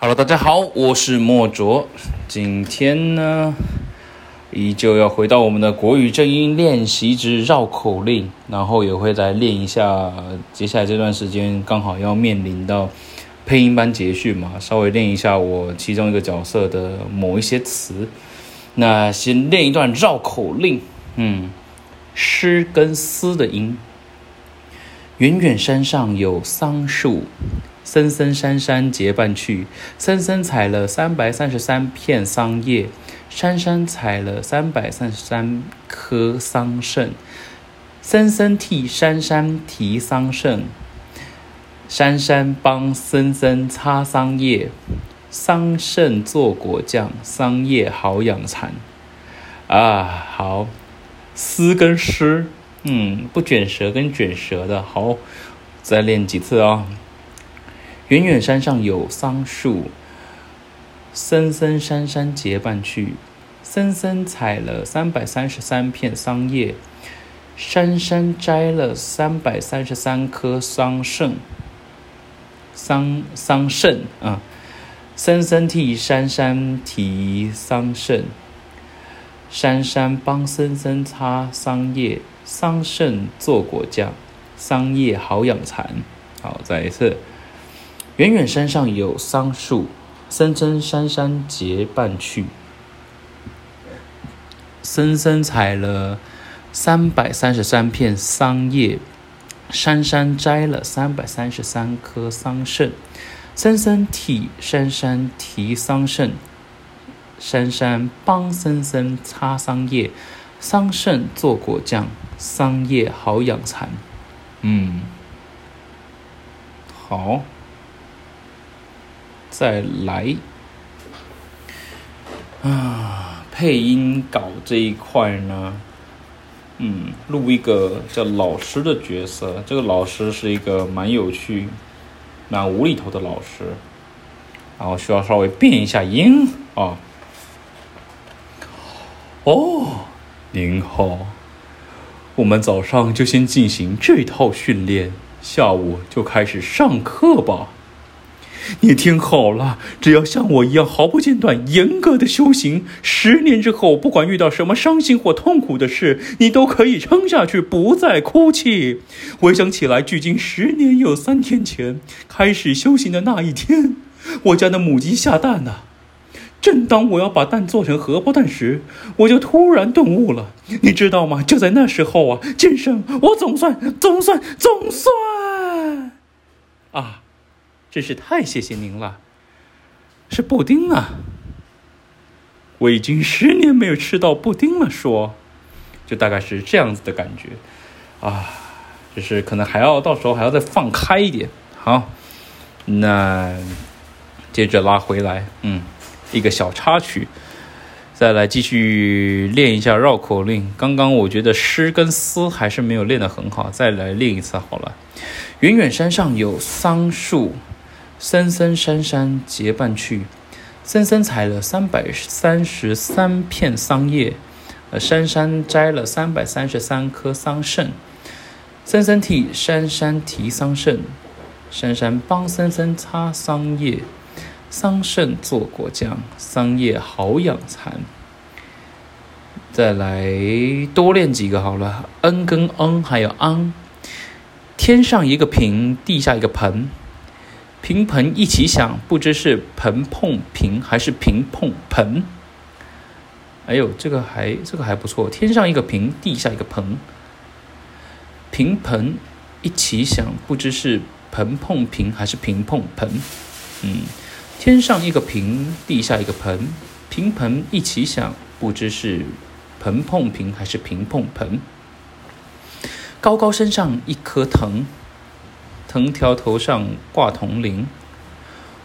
Hello，大家好，我是莫卓。今天呢，依旧要回到我们的国语正音练习之绕口令，然后也会来练一下。接下来这段时间刚好要面临到配音班结训嘛，稍微练一下我其中一个角色的某一些词。那先练一段绕口令，嗯，诗跟思的音。远远山上有桑树。森森山山结伴去，森森采了三百三十三片桑叶，山山采了三百三十三棵桑葚，森森替山山提桑葚，山山帮森森擦桑叶，桑葚做果酱，桑叶好养蚕。啊，好，丝跟诗，嗯，不卷舌跟卷舌的，好，再练几次啊。远远山上有桑树，森森山山结伴去，森森采了三百三十三片桑叶，山山摘了三百三十三棵桑葚，桑桑葚啊，森森替山山提桑葚，山山帮森森擦桑叶，桑葚做果酱，桑叶好养蚕。好，再一次。远远山上有桑树，森森山山结伴去。森森采了三百三十三片桑叶，山山摘了三百三十三棵桑葚。森森替山山提桑葚，山山帮森森擦桑叶，桑葚做果酱，桑叶好养蚕。嗯，好。再来啊，配音稿这一块呢，嗯，录一个叫老师的角色。这个老师是一个蛮有趣、蛮无厘头的老师，然后需要稍微变一下音啊。哦，您好，我们早上就先进行这套训练，下午就开始上课吧。你听好了，只要像我一样毫不间断、严格的修行，十年之后，不管遇到什么伤心或痛苦的事，你都可以撑下去，不再哭泣。回想起来，距今十年有三天前开始修行的那一天，我家的母鸡下蛋了。正当我要把蛋做成荷包蛋时，我就突然顿悟了。你知道吗？就在那时候啊，剑圣，我总算、总算、总算啊！真是太谢谢您了，是布丁啊！我已经十年没有吃到布丁了，说，就大概是这样子的感觉啊，就是可能还要到时候还要再放开一点。好，那接着拉回来，嗯，一个小插曲，再来继续练一下绕口令。刚刚我觉得诗跟思还是没有练得很好，再来练一次好了。远远山上有桑树。森森山山结伴去，森森采了三百三十三片桑叶，呃，山山摘了三百三十三棵桑葚，森森替山山提桑葚，山山帮森森擦桑叶，桑葚做果酱，桑叶好养蚕。再来多练几个好了，嗯跟嗯还有昂，天上一个平，地下一个盆。平盆一起响，不知是盆碰平还是平碰盆。哎呦，这个还这个还不错。天上一个平，地下一个盆。平盆一起响，不知是盆碰平还是平碰盆。嗯，天上一个平，地下一个盆。平盆一起响，不知是盆碰平还是平碰盆。高高山上一颗藤。藤条头上挂铜铃，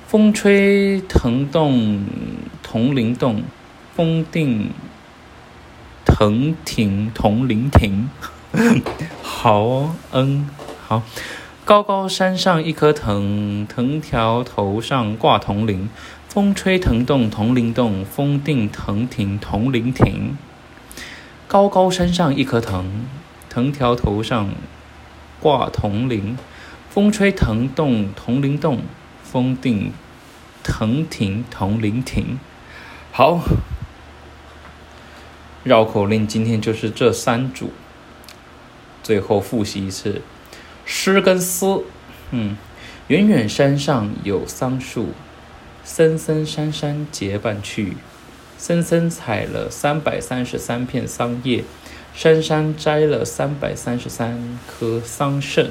风吹藤动，铜铃动，风定藤停，铜铃停。好，嗯，好。高高山上一棵藤，藤条头上挂铜铃，风吹藤动，铜铃动，风定藤停，铜铃停。高高山上一棵藤，藤条头上挂铜铃。风吹藤动，铜铃动；风定藤亭铜铃亭。好，绕口令今天就是这三组，最后复习一次，诗跟思。嗯，远远山上有桑树，森森山山结伴去。森森采了三百三十三片桑叶，山山摘了三百三十三颗桑葚。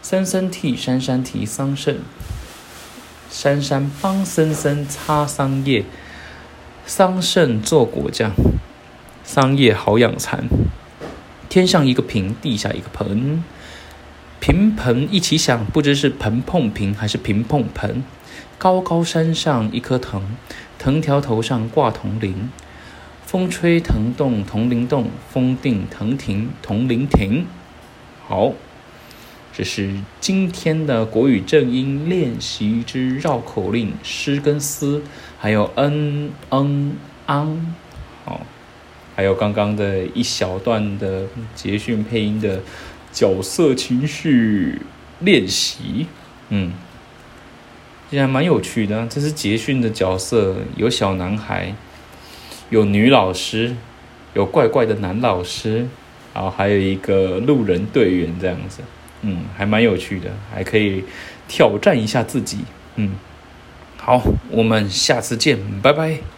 森森替山山提桑葚，山山帮森森擦桑叶。桑葚做果酱，桑叶好养蚕。天上一个瓶，地下一个盆，瓶盆一起响，不知是盆碰瓶还是瓶碰盆。高高山上一棵藤，藤条头上挂铜铃，风吹藤动铜铃动，风定藤停铜铃停。好，这是今天的国语正音练习之绕口令诗跟思，还有嗯嗯昂，好，还有刚刚的一小段的捷讯配音的角色情绪练习，嗯。也还蛮有趣的，这是捷讯的角色，有小男孩，有女老师，有怪怪的男老师，然后还有一个路人队员这样子，嗯，还蛮有趣的，还可以挑战一下自己，嗯，好，我们下次见，拜拜。